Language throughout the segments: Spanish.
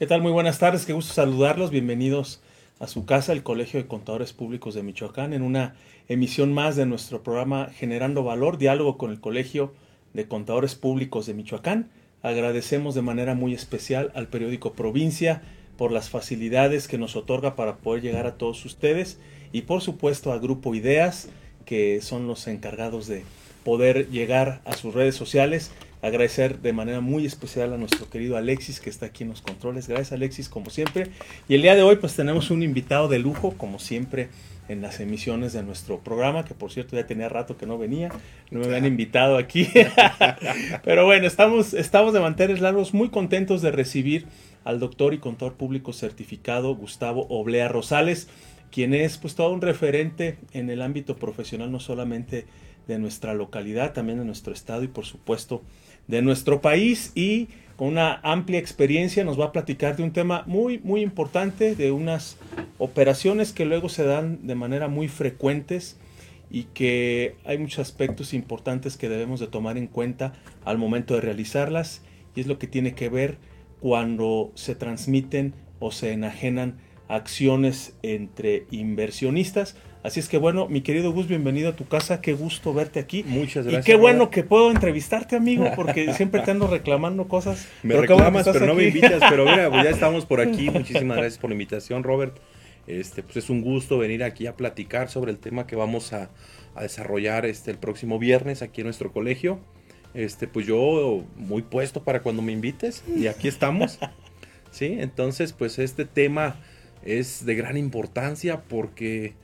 ¿Qué tal? Muy buenas tardes, qué gusto saludarlos. Bienvenidos a su casa, el Colegio de Contadores Públicos de Michoacán, en una emisión más de nuestro programa Generando Valor, diálogo con el Colegio de Contadores Públicos de Michoacán. Agradecemos de manera muy especial al periódico Provincia por las facilidades que nos otorga para poder llegar a todos ustedes y por supuesto a Grupo Ideas, que son los encargados de poder llegar a sus redes sociales agradecer de manera muy especial a nuestro querido Alexis que está aquí en los controles. Gracias Alexis, como siempre. Y el día de hoy pues tenemos un invitado de lujo, como siempre en las emisiones de nuestro programa, que por cierto ya tenía rato que no venía, no me habían invitado aquí. Pero bueno, estamos, estamos de mantener largos muy contentos de recibir al doctor y contador público certificado Gustavo Oblea Rosales, quien es pues todo un referente en el ámbito profesional, no solamente de nuestra localidad, también de nuestro estado y por supuesto de nuestro país y con una amplia experiencia nos va a platicar de un tema muy muy importante, de unas operaciones que luego se dan de manera muy frecuentes y que hay muchos aspectos importantes que debemos de tomar en cuenta al momento de realizarlas y es lo que tiene que ver cuando se transmiten o se enajenan acciones entre inversionistas. Así es que bueno, mi querido Gus, bienvenido a tu casa, qué gusto verte aquí. Muchas gracias. Y qué bueno que puedo entrevistarte, amigo, porque siempre te ando reclamando cosas. Me reclamas, pero no me invitas, pero mira, pues ya estamos por aquí. Muchísimas gracias por la invitación, Robert. Este, pues es un gusto venir aquí a platicar sobre el tema que vamos a, a desarrollar este, el próximo viernes aquí en nuestro colegio. Este, pues yo muy puesto para cuando me invites y aquí estamos. Sí, entonces pues este tema es de gran importancia porque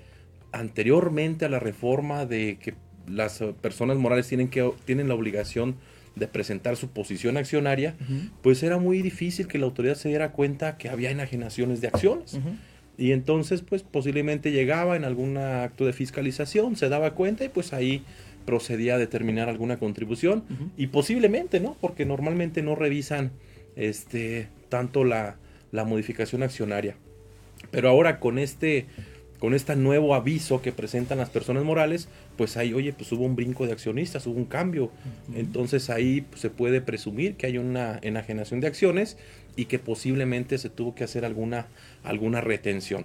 anteriormente a la reforma de que las personas morales tienen, que, tienen la obligación de presentar su posición accionaria, pues era muy difícil que la autoridad se diera cuenta que había enajenaciones de acciones. Y entonces, pues posiblemente llegaba en algún acto de fiscalización, se daba cuenta y pues ahí procedía a determinar alguna contribución. Y posiblemente, ¿no? Porque normalmente no revisan este, tanto la, la modificación accionaria. Pero ahora con este con este nuevo aviso que presentan las personas morales, pues ahí, oye, pues hubo un brinco de accionistas, hubo un cambio. Entonces ahí pues, se puede presumir que hay una enajenación de acciones y que posiblemente se tuvo que hacer alguna, alguna retención.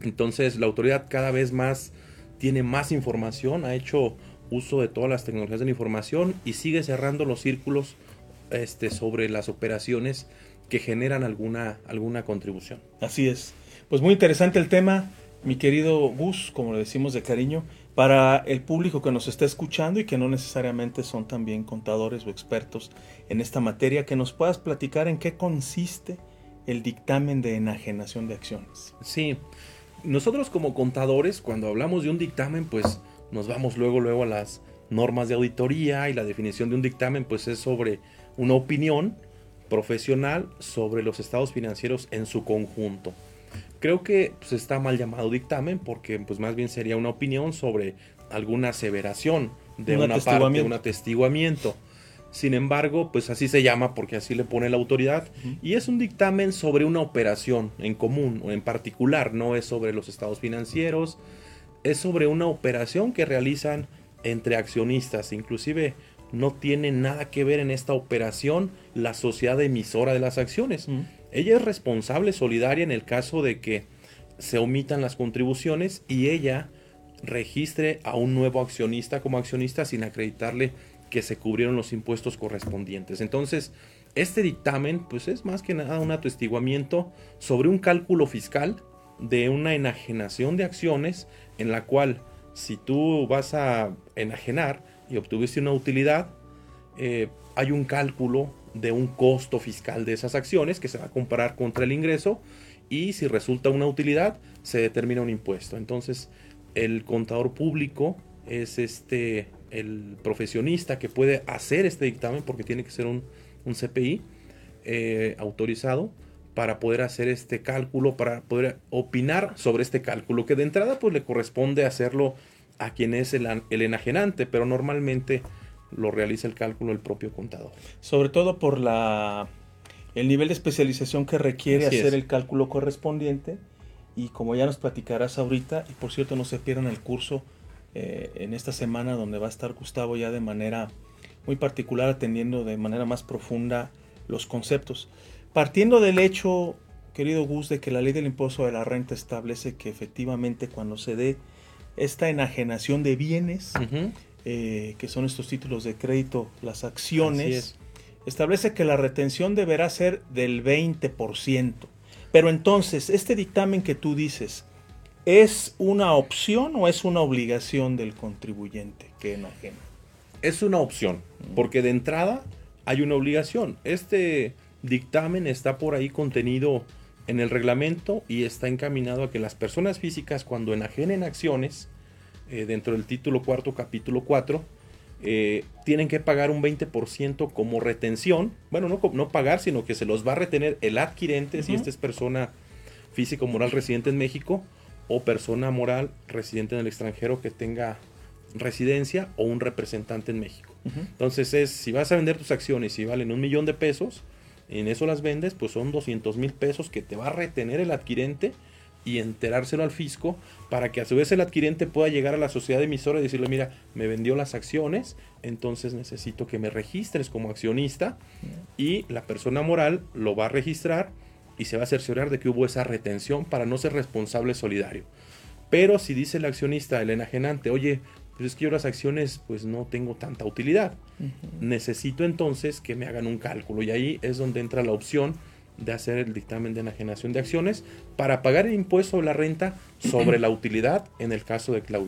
Entonces la autoridad cada vez más tiene más información, ha hecho uso de todas las tecnologías de la información y sigue cerrando los círculos este, sobre las operaciones que generan alguna, alguna contribución. Así es. Pues muy interesante el tema mi querido Gus, como le decimos de cariño, para el público que nos está escuchando y que no necesariamente son también contadores o expertos en esta materia, que nos puedas platicar en qué consiste el dictamen de enajenación de acciones. Sí, nosotros como contadores, cuando hablamos de un dictamen, pues nos vamos luego, luego a las normas de auditoría y la definición de un dictamen, pues es sobre una opinión profesional sobre los estados financieros en su conjunto. Creo que pues, está mal llamado dictamen porque pues más bien sería una opinión sobre alguna aseveración de una parte, un atestiguamiento. Sin embargo, pues así se llama porque así le pone la autoridad. Y es un dictamen sobre una operación en común o en particular, no es sobre los estados financieros, es sobre una operación que realizan entre accionistas, inclusive no tiene nada que ver en esta operación la sociedad emisora de las acciones. Ella es responsable solidaria en el caso de que se omitan las contribuciones y ella registre a un nuevo accionista como accionista sin acreditarle que se cubrieron los impuestos correspondientes. Entonces, este dictamen pues es más que nada un atestiguamiento sobre un cálculo fiscal de una enajenación de acciones en la cual si tú vas a enajenar y obtuviste una utilidad, eh, hay un cálculo de un costo fiscal de esas acciones que se va a comparar contra el ingreso y si resulta una utilidad se determina un impuesto. Entonces el contador público es este el profesionista que puede hacer este dictamen porque tiene que ser un, CPI eh, autorizado para poder hacer este cálculo, para poder opinar sobre este cálculo, que de entrada pues le corresponde hacerlo a quien es el, el enajenante, pero normalmente lo realiza el cálculo el propio contador. Sobre todo por la el nivel de especialización que requiere hacer el cálculo correspondiente y como ya nos platicarás ahorita, y por cierto no se pierdan el curso eh, en esta semana donde va a estar Gustavo ya de manera muy particular atendiendo de manera más profunda los conceptos. partiendo del hecho, querido Gus, de que la ley del impuesto de la renta establece que efectivamente cuando se dé esta enajenación de bienes, eh, que son estos títulos de crédito, las acciones, establece que la retención deberá ser del 20%. Pero entonces, este dictamen que tú dices, ¿es una opción o es una obligación del contribuyente que enajena? Es una opción, porque de entrada hay una obligación. Este dictamen está por ahí contenido en el reglamento y está encaminado a que las personas físicas cuando enajenen acciones eh, dentro del título cuarto, capítulo 4, eh, tienen que pagar un 20% como retención. Bueno, no, no pagar, sino que se los va a retener el adquirente si esta es persona físico moral residente en México o persona moral residente en el extranjero que tenga residencia o un representante en México. Entonces es, si vas a vender tus acciones y valen un millón de pesos, en eso las vendes, pues son 200 mil pesos que te va a retener el adquirente y enterárselo al fisco para que a su vez el adquirente pueda llegar a la sociedad emisora y decirle, mira, me vendió las acciones, entonces necesito que me registres como accionista y la persona moral lo va a registrar y se va a cerciorar de que hubo esa retención para no ser responsable solidario. Pero si dice el accionista, el enajenante, oye, pues es que yo las acciones pues no tengo tanta utilidad. Necesito entonces que me hagan un cálculo y ahí es donde entra la opción de hacer el dictamen de enajenación de acciones para pagar el impuesto sobre la renta sobre la utilidad en el caso de que la.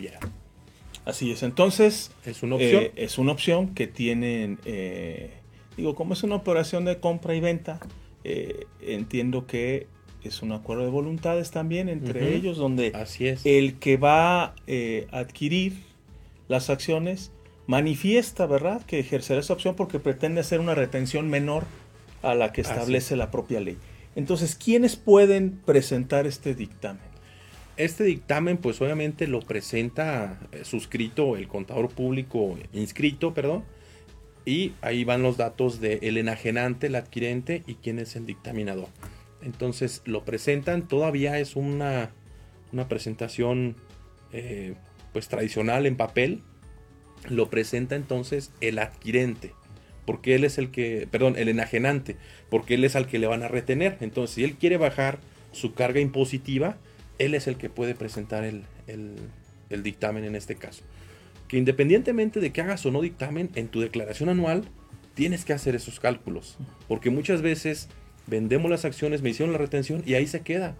Así es, entonces es una opción, eh, es una opción que tienen, eh, digo, como es una operación de compra y venta, eh, entiendo que es un acuerdo de voluntades también entre ellos, donde Así es. el que va a adquirir las acciones, manifiesta, ¿verdad?, que ejercerá esa opción porque pretende hacer una retención menor a la que establece la propia ley. Entonces, ¿quiénes pueden presentar este dictamen? Este dictamen, pues obviamente lo presenta eh, suscrito el contador público inscrito, perdón, y ahí van los datos del enajenante, el adquirente y quién es el dictaminador. Entonces lo presentan, todavía es una, una presentación eh, pues tradicional en papel, lo presenta entonces el adquirente, porque él es el que, perdón, el enajenante, porque él es al que le van a retener. Entonces, si él quiere bajar su carga impositiva, él es el que puede presentar el, dictamen en este caso. Que independientemente de que hagas o no dictamen, en tu declaración anual tienes que hacer esos cálculos, porque muchas veces vendemos las acciones, me hicieron la retención y ahí se queda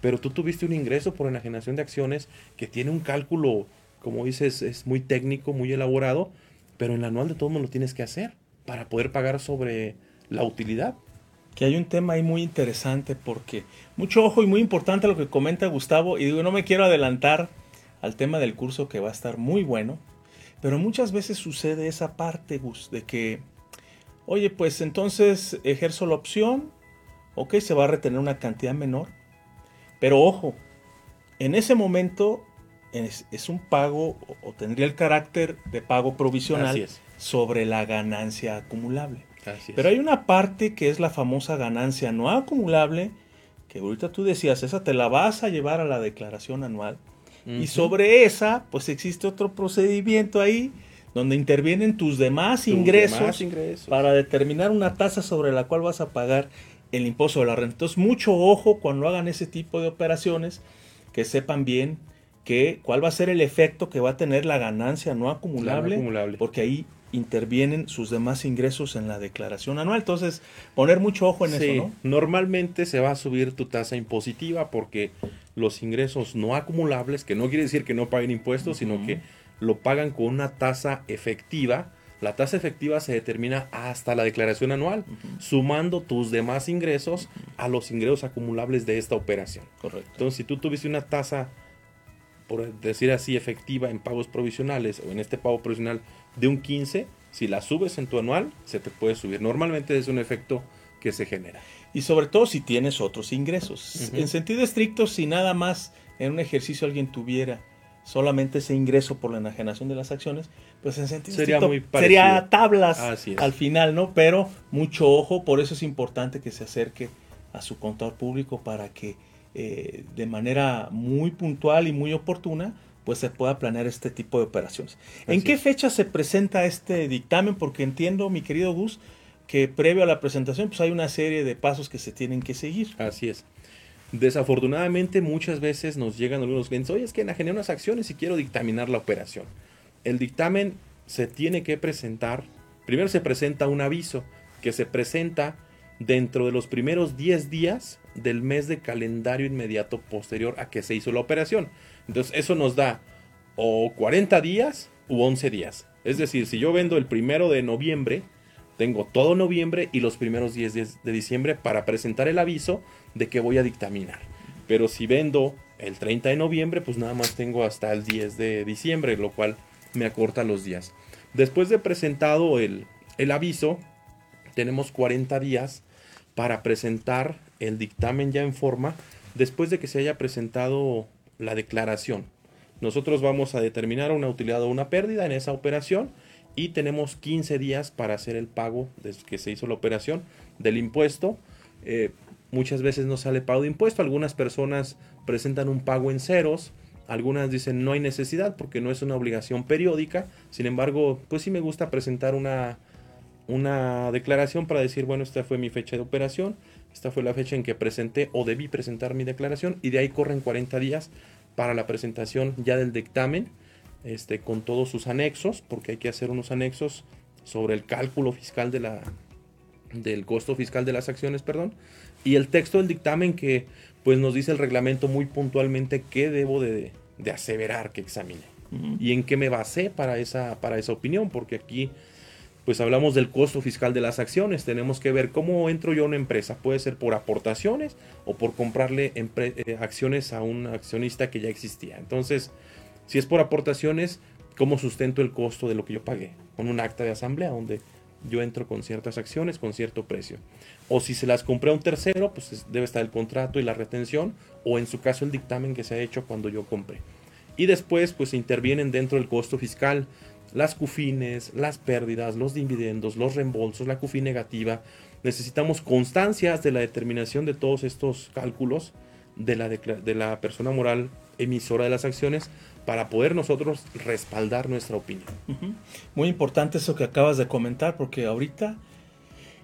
pero tú tuviste un ingreso por enajenación de acciones que tiene un cálculo, como dices, es muy técnico, muy elaborado, pero en el anual de todo mundo lo tienes que hacer para poder pagar sobre la utilidad. Que hay un tema ahí muy interesante porque mucho ojo y muy importante lo que comenta Gustavo y digo, no me quiero adelantar al tema del curso que va a estar muy bueno, pero muchas veces sucede esa parte, Gus, de que, oye, pues entonces ejerzo la opción, ok, se va a retener una cantidad menor, pero ojo, en ese momento es, un pago o, tendría el carácter de pago provisional sobre la ganancia acumulable. Pero hay una parte que es la famosa ganancia no acumulable, que ahorita tú decías, esa te la vas a llevar a la declaración anual. Y sobre esa, pues existe otro procedimiento ahí donde intervienen tus demás, ingresos, para determinar una tasa sobre la cual vas a pagar el impuesto de la renta. Entonces, mucho ojo cuando hagan ese tipo de operaciones, que sepan bien que cuál va a ser el efecto que va a tener la ganancia no acumulable, porque ahí intervienen sus demás ingresos en la declaración anual. Entonces, poner mucho ojo en eso, ¿no? Normalmente se va a subir tu tasa impositiva porque los ingresos no acumulables, que no quiere decir que no paguen impuestos, sino que lo pagan con una tasa efectiva la tasa efectiva se determina hasta la declaración anual, sumando tus demás ingresos a los ingresos acumulables de esta operación. Correcto. Entonces, si tú tuviste una tasa, por decir así, efectiva en pagos provisionales o en este pago provisional de un 15, si la subes en tu anual, se te puede subir. Normalmente es un efecto que se genera. Y sobre todo si tienes otros ingresos. En sentido estricto, si nada más en un ejercicio alguien tuviera solamente ese ingreso por la enajenación de las acciones, pues en sentido sería, muy sería tablas al final, ¿no? Pero mucho ojo, por eso es importante que se acerque a su contador público para que eh, de manera muy puntual y muy oportuna pues se pueda planear este tipo de operaciones. ¿En qué fecha se presenta este dictamen? Porque entiendo, mi querido Gus, que previo a la presentación pues hay una serie de pasos que se tienen que seguir. Así es. Desafortunadamente muchas veces nos llegan algunos clientes, oye, es que enajené unas acciones y quiero dictaminar la operación. El dictamen se tiene que presentar, primero se presenta un aviso que se presenta dentro de los primeros 10 días del mes de calendario inmediato posterior a que se hizo la operación. Entonces eso nos da o 40 días u 11 días. Es decir, si yo vendo el primero de noviembre, tengo todo noviembre y los primeros 10 días de diciembre para presentar el aviso de que voy a dictaminar. Pero si vendo el 30 de noviembre, pues nada más tengo hasta el 10 de diciembre, lo cual me acorta los días. Después de presentado el, el aviso, tenemos 40 días para presentar el dictamen ya en forma después de que se haya presentado la declaración. Nosotros vamos a determinar una utilidad o una pérdida en esa operación y tenemos 15 días para hacer el pago desde que se hizo la operación del impuesto. Eh, muchas veces no sale pago de impuesto, algunas personas presentan un pago en ceros, algunas dicen no hay necesidad porque no es una obligación periódica, sin embargo, pues sí me gusta presentar una, una declaración para decir, bueno, esta fue mi fecha de operación, esta fue la fecha en que presenté o debí presentar mi declaración y de ahí corren 40 días para la presentación ya del dictamen, este, con todos sus anexos, porque hay que hacer unos anexos sobre el cálculo fiscal de la, del costo fiscal de las acciones, perdón, y el texto del dictamen que pues nos dice el reglamento muy puntualmente qué debo de, de aseverar que examine y en qué me basé para esa, para esa opinión, porque aquí pues hablamos del costo fiscal de las acciones. Tenemos que ver cómo entro yo a una empresa. Puede ser por aportaciones o por comprarle eh, acciones a un accionista que ya existía. Entonces, si es por aportaciones, ¿cómo sustento el costo de lo que yo pagué? Con un acta de asamblea donde yo entro con ciertas acciones con cierto precio. O si se las compré a un tercero, pues debe estar el contrato y la retención, o en su caso el dictamen que se ha hecho cuando yo compré. Y después, pues intervienen dentro del costo fiscal las CUFINES, las pérdidas, los dividendos, los reembolsos, la CUFI negativa. Necesitamos constancias de la determinación de todos estos cálculos de la, de la persona moral emisora de las acciones para poder nosotros respaldar nuestra opinión. Muy importante eso que acabas de comentar porque ahorita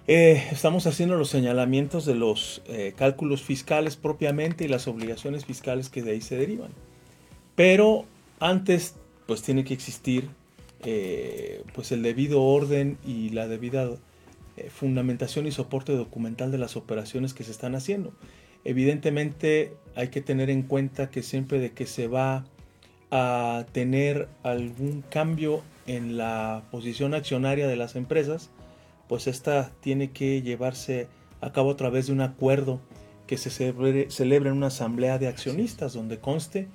eh, estamos haciendo los señalamientos de los eh, cálculos fiscales propiamente y las obligaciones fiscales que de ahí se derivan. Pero antes pues tiene que existir eh, pues el debido orden y la debida eh, fundamentación y soporte documental de las operaciones que se están haciendo. Evidentemente hay que tener en cuenta que siempre de que se va a tener algún cambio en la posición accionaria de las empresas, pues esta tiene que llevarse a cabo a través de un acuerdo que se celebre, celebre en una asamblea de accionistas donde conste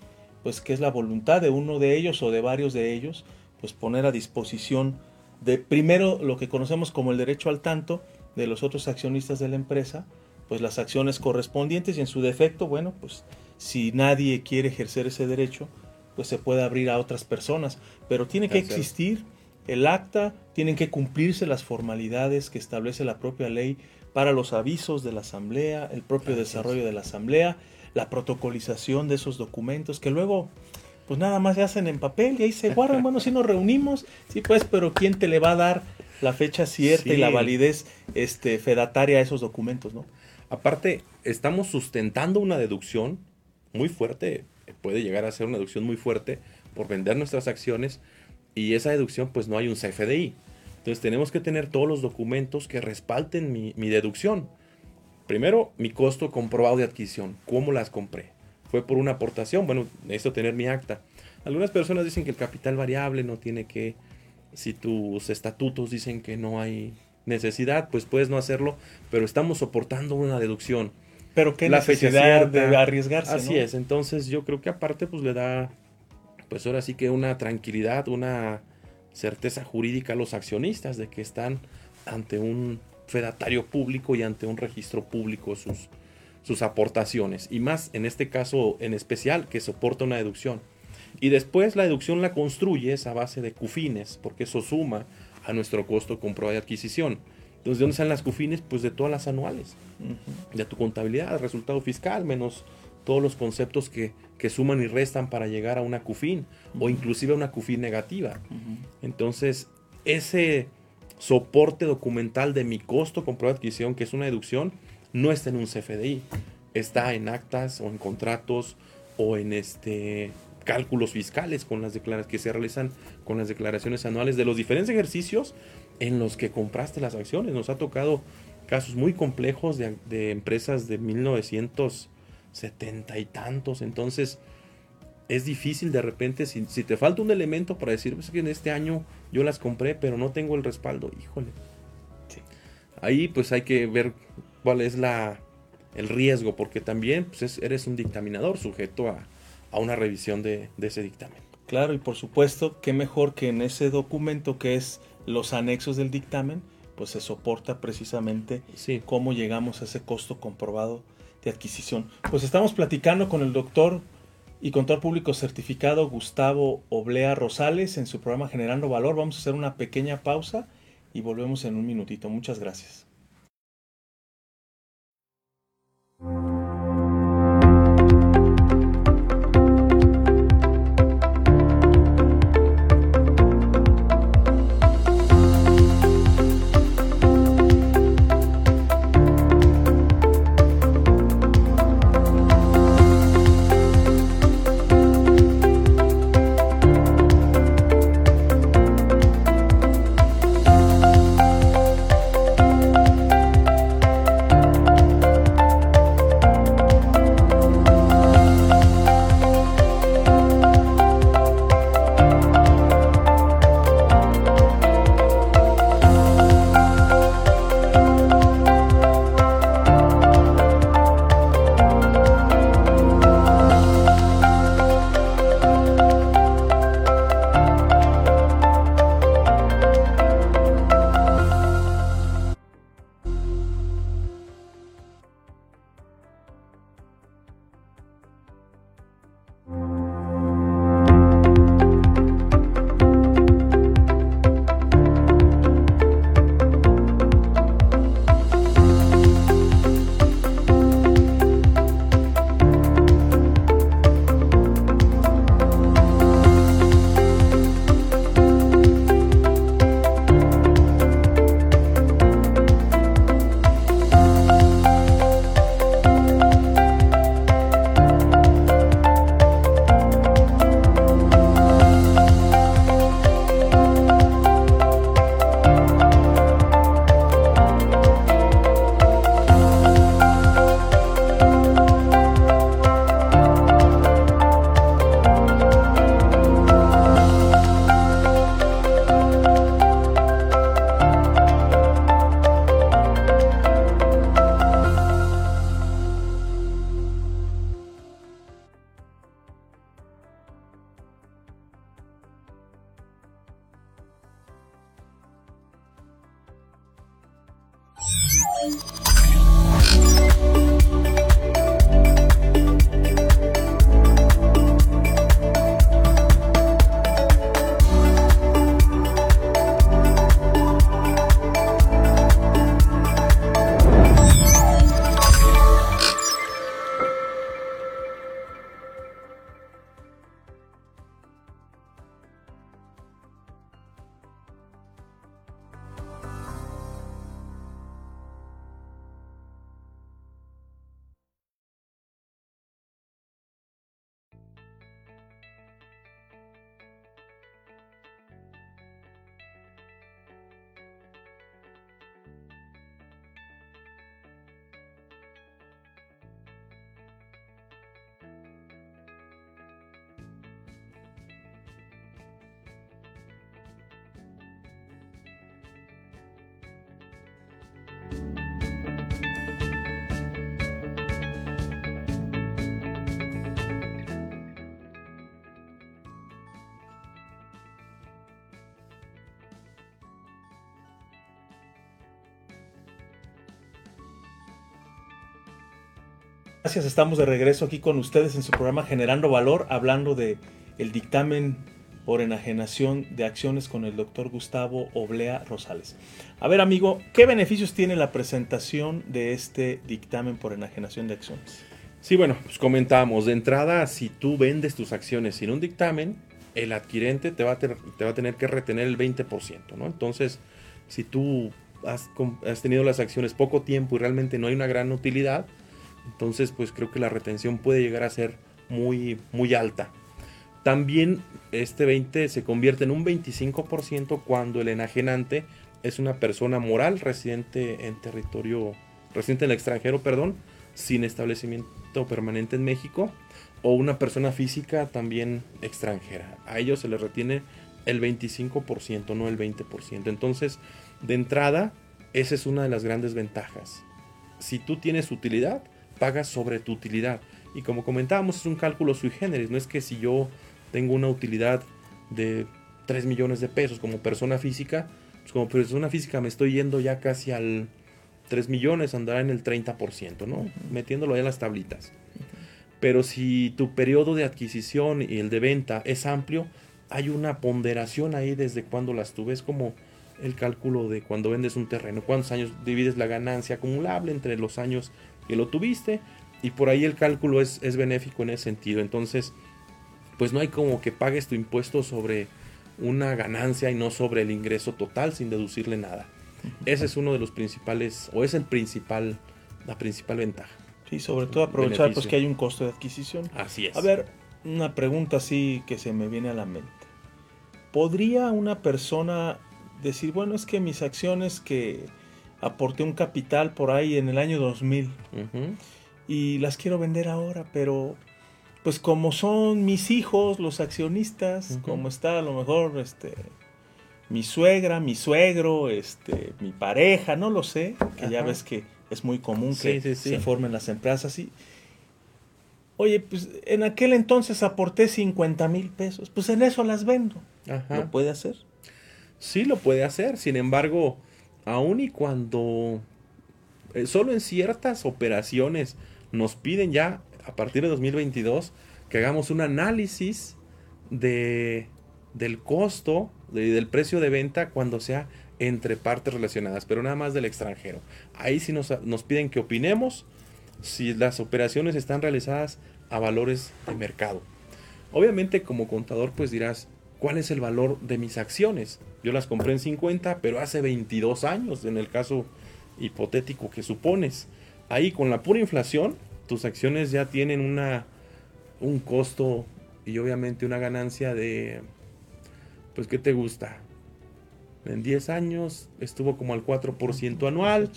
pues que es la voluntad de uno de ellos o de varios de ellos pues poner a disposición de primero lo que conocemos como el derecho al tanto de los otros accionistas de la empresa, pues las acciones correspondientes y en su defecto, bueno, pues si nadie quiere ejercer ese derecho, pues se puede abrir a otras personas, pero tiene que existir el acta, tienen que cumplirse las formalidades que establece la propia ley para los avisos de la asamblea, el propio desarrollo de la asamblea, la protocolización de esos documentos que luego pues nada más se hacen en papel y ahí se guardan. Bueno, si nos reunimos, sí, pues, pero ¿quién te le va a dar la fecha cierta y la validez este, fedataria a esos documentos, no? Aparte, estamos sustentando una deducción muy fuerte, puede llegar a ser una deducción muy fuerte por vender nuestras acciones y esa deducción, pues no hay un CFDI. Entonces tenemos que tener todos los documentos que respalden mi, mi deducción. Primero, mi costo comprobado de adquisición, cómo las compré fue por una aportación, bueno, necesito tener mi acta. Algunas personas dicen que el capital variable no tiene que, si tus estatutos dicen que no hay necesidad, pues puedes no hacerlo, pero estamos soportando una deducción. Pero qué la necesidad de arriesgarse. Así es, entonces yo creo que aparte pues le da, pues ahora sí que una tranquilidad, una certeza jurídica a los accionistas de que están ante un fedatario público y ante un registro público sus, sus aportaciones y más en este caso en especial que soporta una deducción. Y después la deducción la construyes a base de cufines, porque eso suma a nuestro costo comprobado de adquisición. Entonces, ¿de dónde salen las cufines? Pues de todas las anuales, de tu contabilidad, resultado fiscal, menos todos los conceptos que, que, suman y restan para llegar a una CUFIN o inclusive a una CUFIN negativa. Entonces, ese soporte documental de mi costo comprobado de adquisición, que es una deducción, no está en un CFDI, está en actas o en contratos o en este cálculos fiscales con las declaraciones que se realizan con las declaraciones anuales de los diferentes ejercicios en los que compraste las acciones. Nos ha tocado casos muy complejos de, de empresas de 1970 y tantos. Entonces, es difícil de repente, si, te falta un elemento para decir, pues que en este año yo las compré, pero no tengo el respaldo, híjole. Ahí pues hay que ver cuál es la, el riesgo, porque también pues, eres un dictaminador sujeto a, una revisión de, ese dictamen. Claro, y por supuesto, qué mejor que en ese documento que es los anexos del dictamen, pues se soporta precisamente cómo llegamos a ese costo comprobado de adquisición. Pues estamos platicando con el doctor y contador público certificado Gustavo Oblea Rosales en su programa Generando Valor. Vamos a hacer una pequeña pausa y volvemos en un minutito. Muchas gracias. Gracias, estamos de regreso aquí con ustedes en su programa Generando Valor, hablando de el dictamen por enajenación de acciones con el doctor Gustavo Oblea Rosales. A ver, amigo, ¿qué beneficios tiene la presentación de este dictamen por enajenación de acciones? Sí, bueno, pues comentamos, de entrada, si tú vendes tus acciones sin un dictamen, el adquirente te va a, te va a tener que retener el 20%, ¿no? Entonces, si tú has, tenido las acciones poco tiempo y realmente no hay una gran utilidad, entonces pues creo que la retención puede llegar a ser muy, muy alta. También este 20 se convierte en un 25% cuando el enajenante es una persona moral residente en territorio, residente en el extranjero, perdón, sin establecimiento permanente en México, o una persona física también extranjera. A ellos se les retiene el 25%, no el 20%. Entonces, de entrada, esa es una de las grandes ventajas. Si tú tienes utilidad, pagas sobre tu utilidad. Y como comentábamos, es un cálculo sui generis. No es que si yo tengo una utilidad de 3 millones de pesos como persona física, pues como persona física me estoy yendo ya casi al 3 millones, andará en el 30%, ¿no? Metiéndolo ya en las tablitas. Pero si tu periodo de adquisición y el de venta es amplio, hay una ponderación ahí desde cuando las tuves como el cálculo de cuando vendes un terreno, cuántos años divides la ganancia acumulable entre los años que lo tuviste y por ahí el cálculo es, es benéfico en ese sentido. Entonces, pues no hay como que pagues tu impuesto sobre una ganancia y no sobre el ingreso total sin deducirle nada. Ese es uno de los principales, o es el principal, la principal ventaja. Sí, sobre todo aprovechar pues que hay un costo de adquisición. Así es. A ver, una pregunta así que se me viene a la mente. ¿Podría una persona decir, bueno, es que mis acciones que aporté un capital por ahí en el año 2000 y las quiero vender ahora, pero pues como son mis hijos los accionistas, como está a lo mejor este mi suegra, mi suegro, este mi pareja, no lo sé, que ya ves que es muy común que se formen las empresas así. Oye, pues en aquel entonces aporté 50 mil pesos, pues en eso las vendo. ¿Lo puede hacer? Sí, lo puede hacer. Sin embargo, aun y cuando eh, solo en ciertas operaciones nos piden ya a partir de 2022 que hagamos un análisis de, del costo, y del precio de venta cuando sea entre partes relacionadas, pero nada más del extranjero. Ahí sí nos, nos piden que opinemos si las operaciones están realizadas a valores de mercado. Obviamente como contador pues dirás, ¿cuál es el valor de mis acciones? Yo las compré en 50, pero hace 22 años, en el caso hipotético que supones. Ahí con la pura inflación, tus acciones ya tienen una, un costo y obviamente una ganancia de, pues, ¿qué te gusta? En 10 años estuvo como al 4% anual,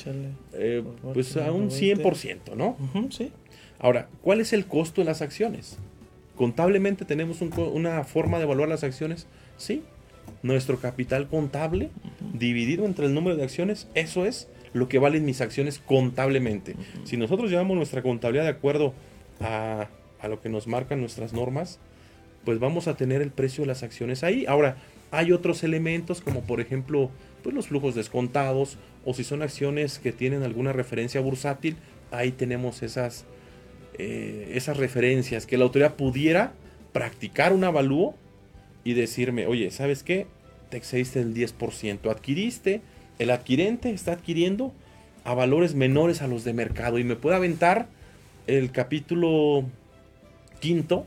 eh, pues a un 100%, ¿no? sí. Ahora, ¿cuál es el costo de las acciones? Contablemente tenemos una forma de evaluar las acciones, sí. Nuestro capital contable dividido entre el número de acciones, eso es lo que valen mis acciones contablemente. Si nosotros llevamos nuestra contabilidad de acuerdo a, a lo que nos marcan nuestras normas, pues vamos a tener el precio de las acciones ahí. Ahora, hay otros elementos como por ejemplo pues los flujos descontados o si son acciones que tienen alguna referencia bursátil, ahí tenemos esas, eh, esas referencias que la autoridad pudiera practicar un avalúo y decirme, oye, ¿sabes qué? Te excediste el 10%, adquiriste, el adquirente está adquiriendo a valores menores a los de mercado y me puede aventar el capítulo quinto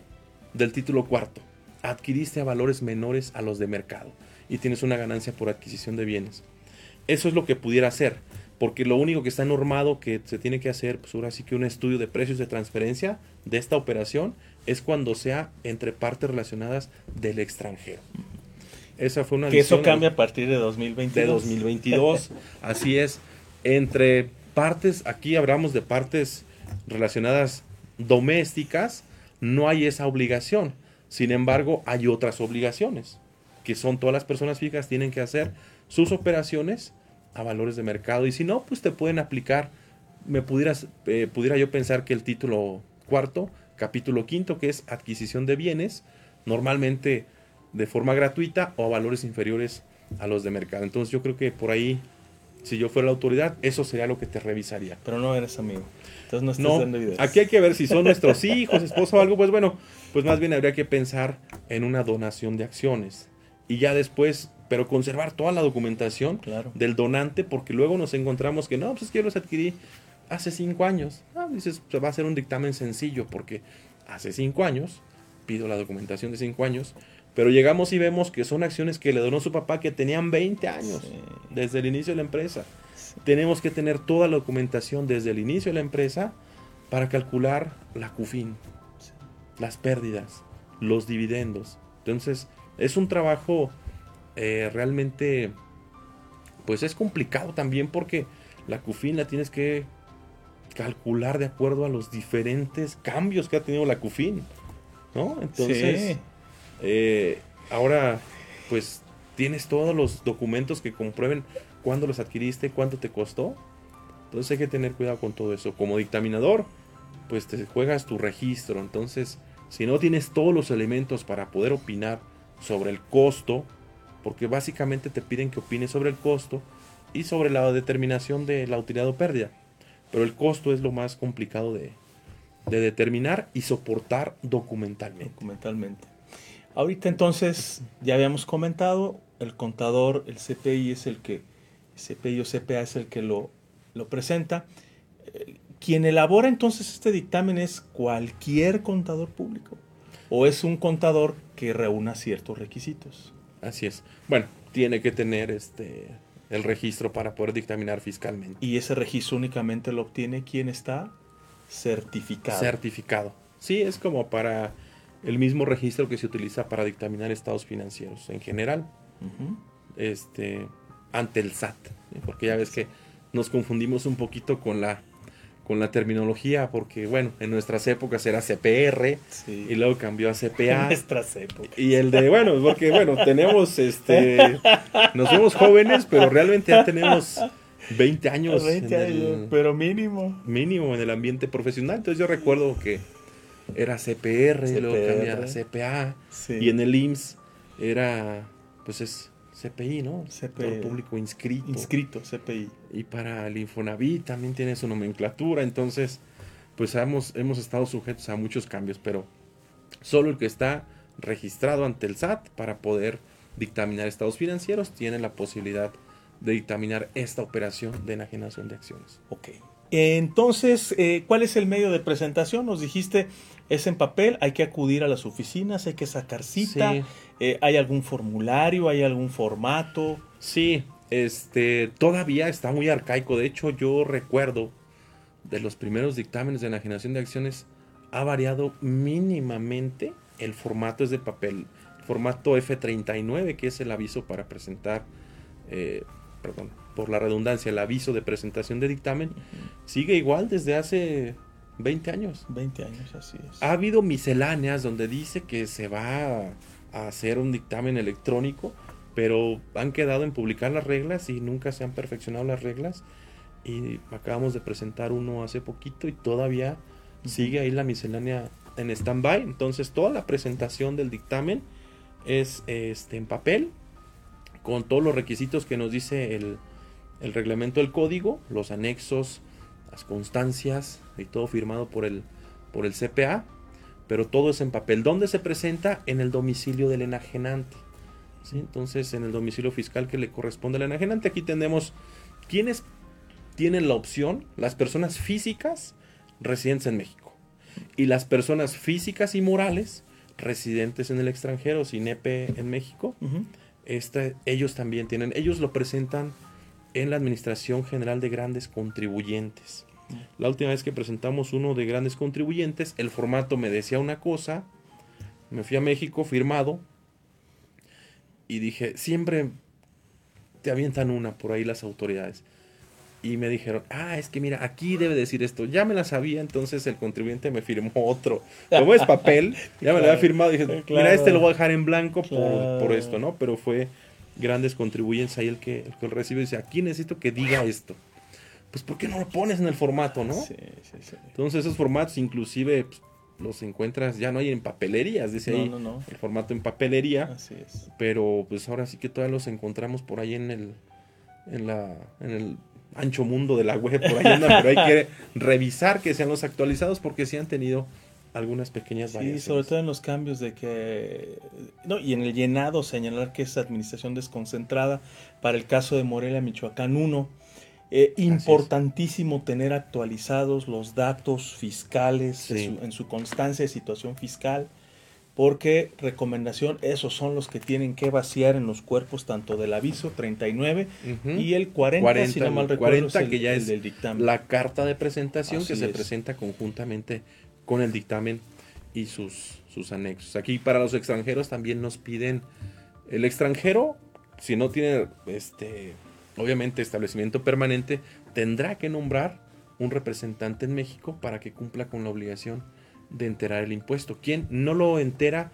del título cuarto adquiriste a valores menores a los de mercado y tienes una ganancia por adquisición de bienes. Eso es lo que pudiera hacer, porque lo único que está normado que se tiene que hacer, pues ahora sí que un estudio de precios de transferencia de esta operación es cuando sea entre partes relacionadas del extranjero. Esa fue una Que eso cambia a partir de 2022. De 2022, así es. Entre partes, aquí hablamos de partes relacionadas domésticas, no hay esa obligación. Sin embargo, hay otras obligaciones, que son todas las personas fijas tienen que hacer sus operaciones a valores de mercado. Y si no, pues te pueden aplicar, me pudieras, eh, pudiera yo pensar que el título cuarto, capítulo quinto, que es adquisición de bienes, normalmente de forma gratuita o a valores inferiores a los de mercado. Entonces yo creo que por ahí, si yo fuera la autoridad, eso sería lo que te revisaría. Pero no eres amigo. Entonces no estás dando ideas. Aquí hay que ver si son nuestros hijos, esposo o algo, pues bueno, pues más bien habría que pensar en una donación de acciones. Y ya después, pero conservar toda la documentación del donante, porque luego nos encontramos que no, pues es que yo los adquirí hace cinco años. Ah, dices, pues va a ser un dictamen sencillo, porque hace cinco años, pido la documentación de cinco años, Pero llegamos y vemos que son acciones que le donó su papá que tenían 20 años Sí. desde el inicio de la empresa. Tenemos que tener toda la documentación desde el inicio de la empresa para calcular la CUFIN, Sí. las pérdidas, los dividendos. Entonces, es un trabajo eh, realmente, pues es complicado también porque la CUFIN la tienes que calcular de acuerdo a los diferentes cambios que ha tenido la CUFIN, ¿no? Entonces, Sí. eh, ahora, pues tienes todos los documentos que comprueben cuándo los adquiriste, cuánto te costó. Entonces hay que tener cuidado con todo eso. Como dictaminador, pues te juegas tu registro. Entonces, si no tienes todos los elementos para poder opinar sobre el costo, porque básicamente te piden que opines sobre el costo y sobre la determinación de la utilidad o pérdida. Pero el costo es lo más complicado de, de determinar y soportar documentalmente. documentalmente. Ahorita entonces, ya habíamos comentado, el contador, el CPI es el que, CPI o CPA es el que lo, lo presenta. Eh, Quien elabora entonces este dictamen es cualquier contador público o es un contador que reúna ciertos requisitos. Así es. Bueno, tiene que tener este el registro para poder dictaminar fiscalmente. Y ese registro únicamente lo obtiene quien está certificado. Certificado. Sí, es como para el mismo registro que se utiliza para dictaminar estados financieros en general, este, ante el SAT. ¿sí? Porque ya ves que nos confundimos un poquito con la, con la terminología, porque bueno, en nuestras épocas era CPR Sí. y luego cambió a CPA. Nuestras épocas. Y el de, bueno, porque bueno, tenemos este. Nos vemos jóvenes, pero realmente ya tenemos 20 años. 20 en años, el- pero mínimo. mínimo en el ambiente profesional. Entonces yo recuerdo que era CPR, luego cambiaba a CPA. Sí. Y en el IMSS era, pues es CPI, ¿no? CPI. Público inscrito. Inscrito, CPI. Y para el Infonavit también tiene su nomenclatura. Entonces, pues hemos, hemos estado sujetos a muchos cambios, pero solo el que está registrado ante el SAT para poder dictaminar estados financieros tiene la posibilidad de dictaminar esta operación de enajenación de acciones. Ok. Entonces, eh, ¿cuál es el medio de presentación? Nos dijiste, es en papel, hay que acudir a las oficinas, hay que sacar cita, Sí. eh, hay algún formulario, hay algún formato. Sí, este, todavía está muy arcaico. De hecho, yo recuerdo de los primeros dictámenes de enajenación de acciones, ha variado mínimamente. El formato es de papel. El formato F39, que es el aviso para presentar, eh, perdón, por la redundancia, el aviso de presentación de dictamen, sigue igual desde hace 20 años. 20 años, así es. Ha habido misceláneas donde dice que se va a- hacer un dictamen electrónico, pero han quedado en publicar las reglas y nunca se han perfeccionado las reglas. Y acabamos de presentar uno hace poquito y todavía sigue ahí la miscelánea en stand-by. Entonces toda la presentación del dictamen es este, en papel, con todos los requisitos que nos dice el, reglamento del código, los anexos, las constancias y todo firmado por el, por el CPA, pero todo es en papel. ¿Dónde se presenta? En el domicilio del enajenante. Entonces, en el domicilio fiscal que le corresponde al enajenante, aquí tenemos quienes tienen la opción, las personas físicas residentes en México y las personas físicas y morales residentes en el extranjero, sin EP en México. Ellos también tienen, ellos lo presentan en la Administración General de Grandes Contribuyentes. La última vez que presentamos uno de grandes contribuyentes, el formato me decía una cosa, me fui a México firmado y dije, siempre te avientan una por ahí las autoridades. Y me dijeron, ah, es que mira, aquí debe decir esto. Ya me la sabía, entonces el contribuyente me firmó otro. Como es papel, ya me lo había firmado. Dije, claro. mira, este lo voy a dejar en blanco por, Claro. por esto, ¿no? Pero fue grandes contribuyentes ahí el que, el que lo recibe y dice, aquí necesito que diga esto. Pues, ¿por qué no lo pones en el formato, no? Sí, sí, sí. Entonces, esos formatos, inclusive, pues, los encuentras, ya no hay en papelerías, dice No, ahí no, no. el formato en papelería. Así es. Pero pues ahora sí que todavía los encontramos por ahí en el, en la, en el ancho mundo de la web, por ahí andan, pero hay que revisar que sean los actualizados porque sí han tenido algunas pequeñas Sí, variaciones. sobre todo en los cambios de que... No, y en el llenado señalar que es administración desconcentrada para el caso de Morelia, Michoacán 1. Eh, importantísimo tener actualizados los datos fiscales Sí. su- en su constancia de situación fiscal. Porque recomendación, esos son los que tienen que vaciar en los cuerpos tanto del aviso 39 y el 40, si no mal recuerdo, 40, que ya es del dictamen. la carta de presentación que se presenta conjuntamente con el dictamen y sus, sus anexos. Aquí para los extranjeros también nos piden, el extranjero, si no tiene, este, obviamente, establecimiento permanente, tendrá que nombrar un representante en México para que cumpla con la obligación de enterar el impuesto. ¿Quién? No lo entera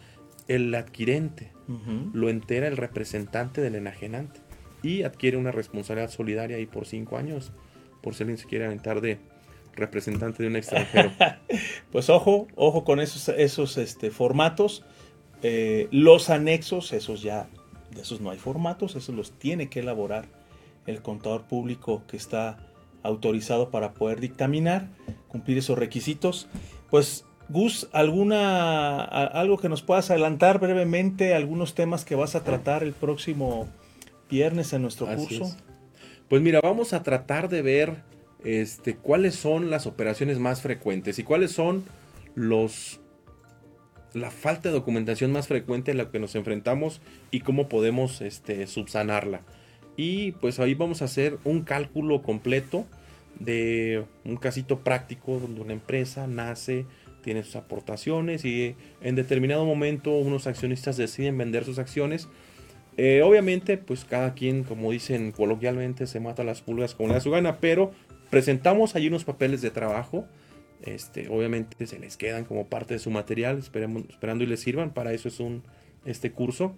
el adquirente, lo entera el representante del enajenante y adquiere una responsabilidad solidaria y por cinco años, por si alguien se quiere aventar de representante de un extranjero. pues ojo, ojo con esos, esos este, formatos. Eh, los anexos, esos ya, de esos no hay formatos, esos los tiene que elaborar el contador público que está autorizado para poder dictaminar, cumplir esos requisitos. Pues Gus, ¿alguna, algo que nos puedas adelantar brevemente, algunos temas que vas a tratar el próximo viernes en nuestro curso? Pues mira, vamos a tratar de ver este, cuáles son las operaciones más frecuentes y cuáles son los la falta de documentación más frecuente en la que nos enfrentamos y cómo podemos este, subsanarla. Y pues ahí vamos a hacer un cálculo completo de un casito práctico donde una empresa nace, tiene sus aportaciones y en determinado momento unos accionistas deciden vender sus acciones. Eh, obviamente, pues cada quien, como dicen coloquialmente, se mata las pulgas con la su gana, pero presentamos ahí unos papeles de trabajo. Este, obviamente se les quedan como parte de su material, esperemos, esperando y les sirvan. Para eso es un este curso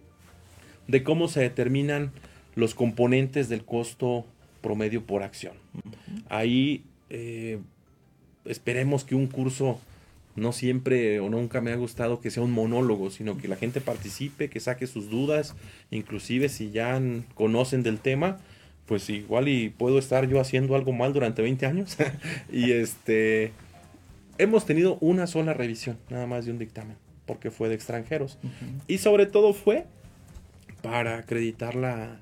de cómo se determinan los componentes del costo promedio por acción. Ahí eh, esperemos que un curso no siempre o nunca me ha gustado que sea un monólogo, sino que la gente participe, que saque sus dudas, inclusive si ya conocen del tema, pues igual y puedo estar yo haciendo algo mal durante 20 años. y este hemos tenido una sola revisión, nada más de un dictamen, porque fue de extranjeros. Y sobre todo fue para acreditar la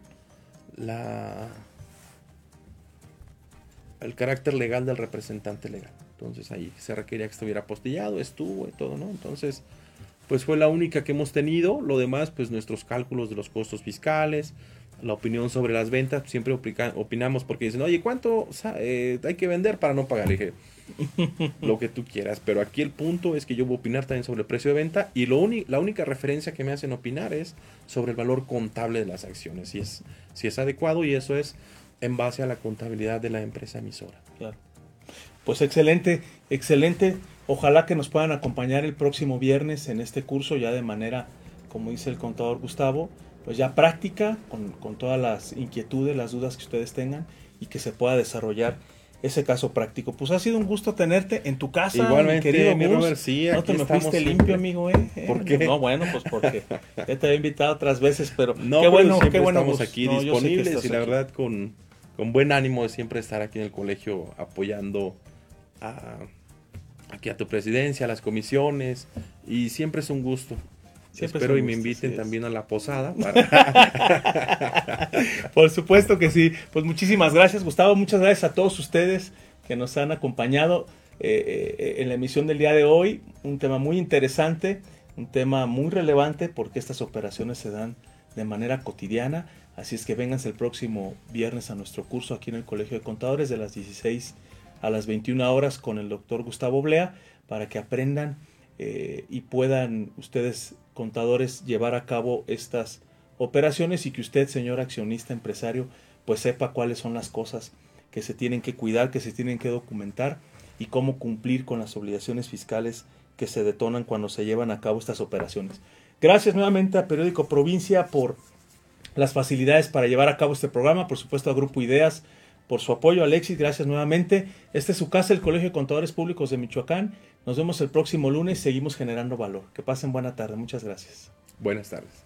la el carácter legal del representante legal. Entonces ahí se requería que estuviera apostillado, estuvo y todo, ¿no? Entonces, pues fue la única que hemos tenido. Lo demás, pues nuestros cálculos de los costos fiscales, la opinión sobre las ventas, siempre opinamos porque dicen, oye, ¿cuánto eh, hay que vender para no pagar? dije, lo que tú quieras, pero aquí el punto es que yo voy a opinar también sobre el precio de venta y lo la única referencia que me hacen opinar es sobre el valor contable de las acciones, si es, si es adecuado y eso es en base a la contabilidad de la empresa emisora. Claro. Pues excelente, excelente. Ojalá que nos puedan acompañar el próximo viernes en este curso ya de manera, como dice el contador Gustavo, pues ya práctica, con, todas las inquietudes, las dudas que ustedes tengan y que se pueda desarrollar ese caso práctico. Pues ha sido un gusto tenerte en tu casa, Igualmente, querido mi Robert, sí, No te me fuiste limpio, amigo, ¿eh? ¿Por qué? No, bueno, pues porque ya te había invitado otras veces, pero no, qué bueno, qué bueno. Estamos aquí disponibles y la verdad con, con buen ánimo de siempre estar aquí en el colegio apoyando aquí a tu presidencia, a las comisiones, y siempre es un gusto. Espero y me inviten también a la posada. Por supuesto que sí. Pues muchísimas gracias, Gustavo. Muchas gracias a todos ustedes que nos han acompañado eh, eh, en la emisión del día de hoy. Un tema muy interesante, un tema muy relevante porque estas operaciones se dan de manera cotidiana. Así es que vénganse el próximo viernes a nuestro curso aquí en el Colegio de Contadores de las 16 a las 21 horas con el doctor Gustavo Blea para que aprendan eh, y puedan ustedes contadores llevar a cabo estas operaciones y que usted señor accionista empresario pues sepa cuáles son las cosas que se tienen que cuidar, que se tienen que documentar y cómo cumplir con las obligaciones fiscales que se detonan cuando se llevan a cabo estas operaciones. Gracias nuevamente a Periódico Provincia por las facilidades para llevar a cabo este programa, por supuesto a Grupo Ideas por su apoyo, Alexis. Gracias nuevamente. Este es su casa, el Colegio de Contadores Públicos de Michoacán. Nos vemos el próximo lunes. Seguimos generando valor. Que pasen buena tarde. Muchas gracias. Buenas tardes.